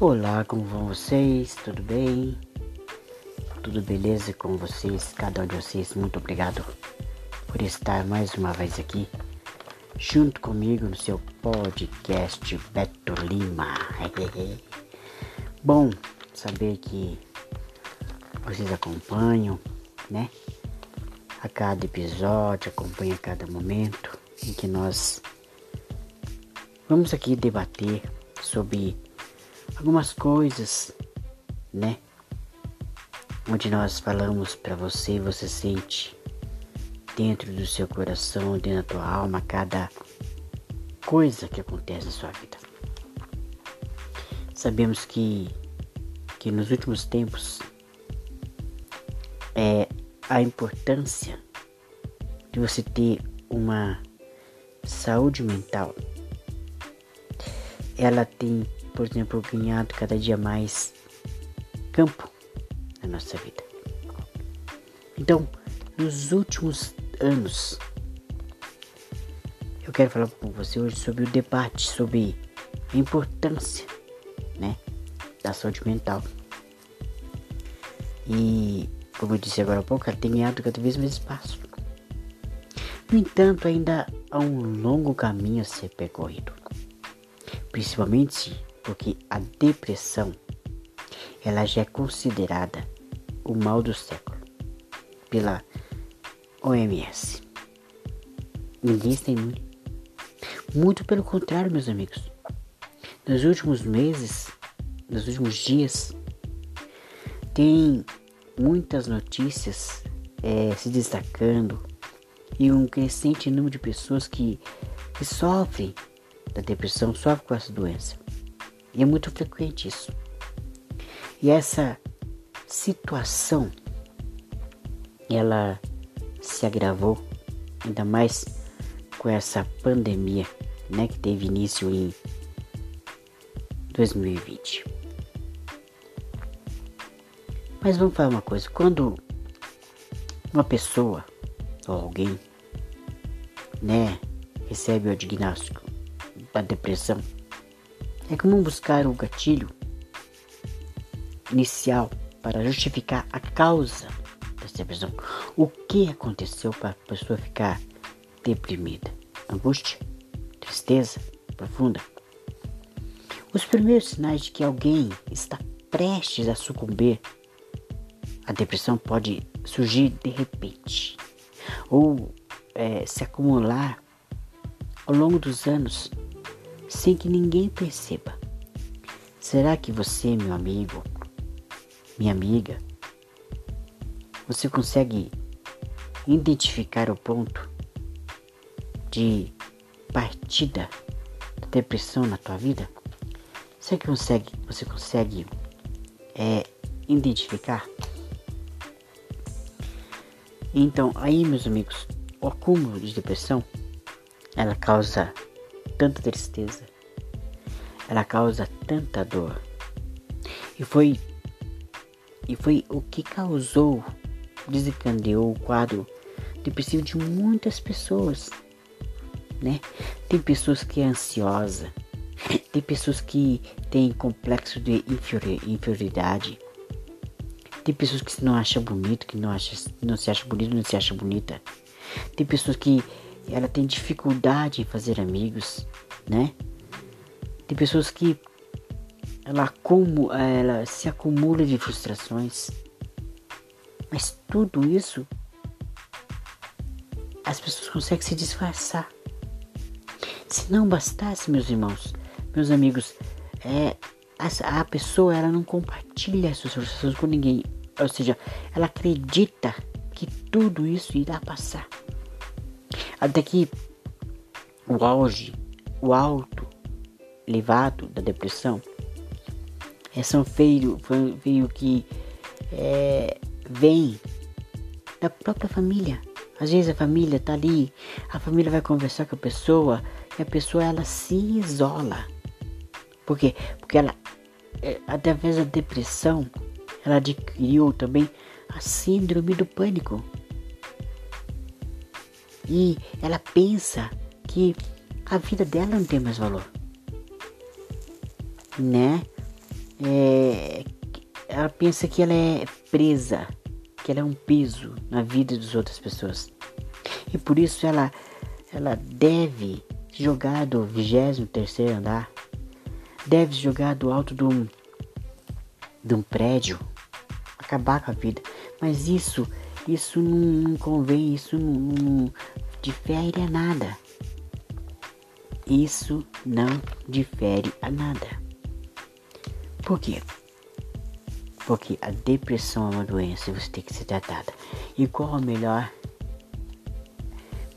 Olá, como vão vocês? Tudo bem? Tudo beleza com vocês? Cada um de vocês, muito obrigado por estar mais uma vez aqui junto comigo no seu podcast Beto Lima. Bom saber que vocês acompanham, né? A cada episódio, acompanha a cada momento em que nós vamos aqui debater sobre algumas coisas, né? Onde nós falamos para você, você sente dentro do seu coração, dentro da tua alma, cada coisa que acontece na sua vida. Sabemos que, que nos últimos tempos é a importância de você ter uma saúde mental. Ela tem por exemplo, ganhado cada dia mais campo na nossa vida. Então, nos últimos anos, eu quero falar com você hoje sobre o debate sobre a importância, né, da saúde mental. E, como eu disse agora há pouco, ela tem ganhado cada vez mais espaço. No entanto, ainda há um longo caminho a ser percorrido, principalmente porque a depressão ela já é considerada o mal do século pela OMS. Ninguém imune. Muito pelo contrário, meus amigos. Nos últimos meses, nos últimos dias, tem muitas notícias é, se destacando e um crescente número de pessoas que, que sofrem da depressão, sofrem com essa doença. E é muito frequente isso. E essa situação ela se agravou ainda mais com essa pandemia, né, que teve início em 2020. Mas vamos falar uma coisa, quando uma pessoa ou alguém, né, recebe o diagnóstico da depressão, é comum buscar o gatilho inicial para justificar a causa dessa depressão. O que aconteceu para a pessoa ficar deprimida? Angústia? Tristeza profunda? Os primeiros sinais de que alguém está prestes a sucumbir à depressão pode surgir de repente ou é, se acumular ao longo dos anos sem que ninguém perceba. Será que você, meu amigo, minha amiga, você consegue identificar o ponto de partida da depressão na tua vida? Você consegue, você consegue é, identificar? Então, aí, meus amigos, o acúmulo de depressão ela causa tanta tristeza, ela causa tanta dor. E foi e foi o que causou, desencadeou o quadro depressivo de muitas pessoas, né? Tem pessoas que é ansiosa, tem pessoas que têm complexo de inferioridade, tem pessoas que não acham bonito, que não, acha, não se acha bonito, não se acha bonita. Tem pessoas que ela tem dificuldade em fazer amigos, né? Tem pessoas que ela, como, ela se acumula de frustrações. Mas tudo isso as pessoas conseguem se disfarçar. Se não bastasse, meus irmãos, meus amigos, é, a, a pessoa ela não compartilha as suas frustrações com ninguém. Ou seja, ela acredita que tudo isso irá passar. Até que o auge, o alto, elevado da depressão é, são feio, feio que é, vem da própria família. Às vezes a família tá ali, a família vai conversar com a pessoa e a pessoa ela se isola. Por quê? Porque ela, é, através da depressão, ela adquiriu também a síndrome do pânico. E ela pensa que a vida dela não tem mais valor. Né? é, ela pensa que ela é presa, que ela é um peso na vida das outras pessoas. E por isso ela, ela deve jogar do 23 andar, deve jogar do alto de um, de um prédio, acabar com a vida. Mas isso, isso não, não convém, isso não, não difere a nada. Isso não difere a nada. Por quê? Porque a depressão é uma doença e você tem que ser tratada. E qual é o melhor?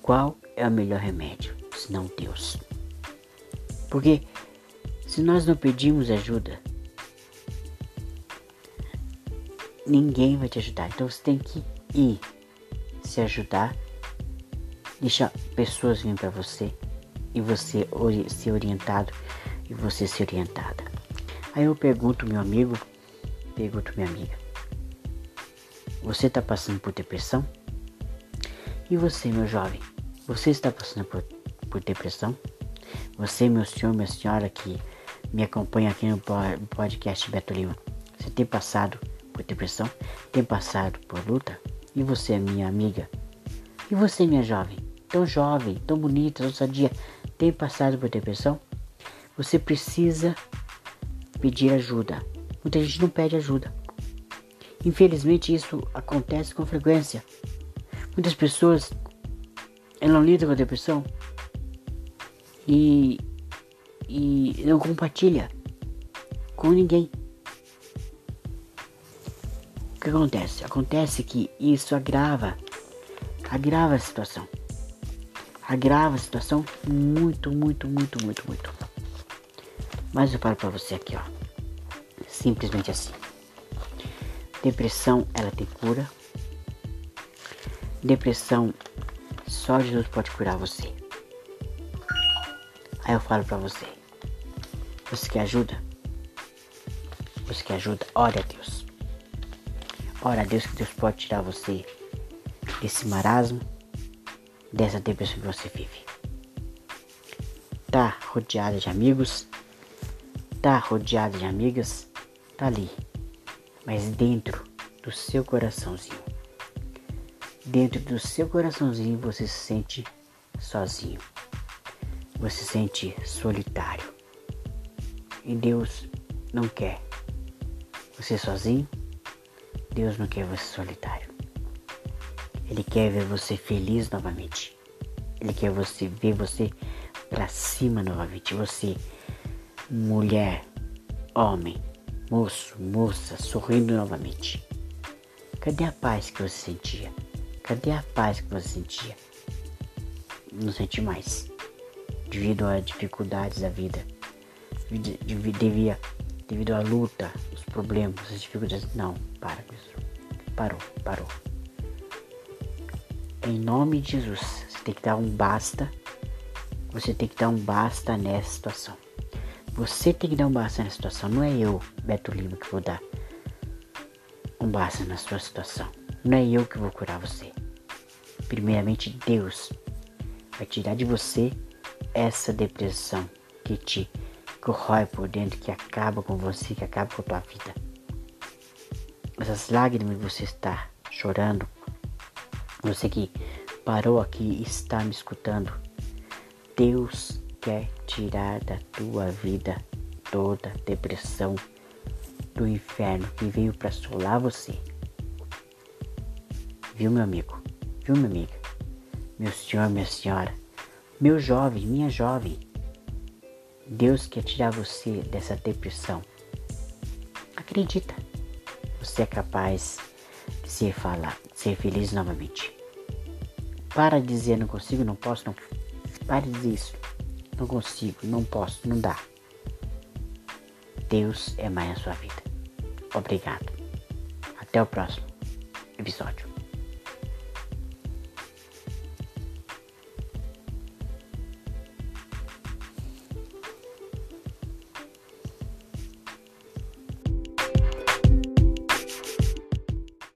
Qual é o melhor remédio? Senão Deus. Porque se nós não pedimos ajuda, ninguém vai te ajudar. Então você tem que ir se ajudar, deixar pessoas virem para você e você ser orientado e você ser orientada. Aí eu pergunto meu amigo, pergunto minha amiga, você está passando por depressão? E você, meu jovem, você está passando por, por depressão? Você, meu senhor, minha senhora que me acompanha aqui no podcast Beto Lima, você tem passado por depressão? Tem passado por luta? E você, minha amiga? E você, minha jovem? Tão jovem, tão bonita, tão sadia, tem passado por depressão? Você precisa pedir ajuda. Muita gente não pede ajuda. Infelizmente isso acontece com frequência. Muitas pessoas não lidam com a depressão e, e não compartilha com ninguém. Que acontece? Acontece que isso agrava, agrava a situação. Agrava a situação muito, muito, muito, muito, muito. Mas eu falo pra você aqui, ó. Simplesmente assim. Depressão, ela tem cura. Depressão, só Jesus pode curar você. Aí eu falo pra você. Você quer ajuda? Você quer ajuda? Ore a Deus. Ore a Deus que Deus pode tirar você desse marasmo, dessa depressão que você vive. Tá rodeada de amigos, tá rodeado de amigas, tá ali. Mas dentro do seu coraçãozinho, dentro do seu coraçãozinho você se sente sozinho. Você se sente solitário. E Deus não quer você sozinho. Deus não quer você solitário. Ele quer ver você feliz novamente. Ele quer você ver você para cima novamente. Você mulher, homem, moço, moça, sorrindo novamente. Cadê a paz que você sentia? Cadê a paz que você sentia? Não senti mais. Devido às dificuldades da vida. Devia, devido à luta, os problemas, as dificuldades. Não, para com isso. Parou, parou. Em nome de Jesus, você tem que dar um basta. Você tem que dar um basta nessa situação. Você tem que dar um basta na situação, não é eu, Beto Lima, que vou dar um basta na sua situação. Não é eu que vou curar você. Primeiramente, Deus vai tirar de você essa depressão que te corrói por dentro, que acaba com você, que acaba com a tua vida. Essas lágrimas que você está chorando, você que parou aqui e está me escutando, Deus quer tirar da tua vida toda a depressão do inferno que veio para assolar você. Viu, meu amigo? Viu, minha amiga? Meu senhor, minha senhora, meu jovem, minha jovem. Deus quer tirar você dessa depressão. Acredita. Você é capaz de ser falar, de ser feliz novamente. Para de dizer não consigo, não posso, não. Pare de dizer isso. Não consigo, não posso, não dá. Deus é mais a sua vida. Obrigado. Até o próximo episódio.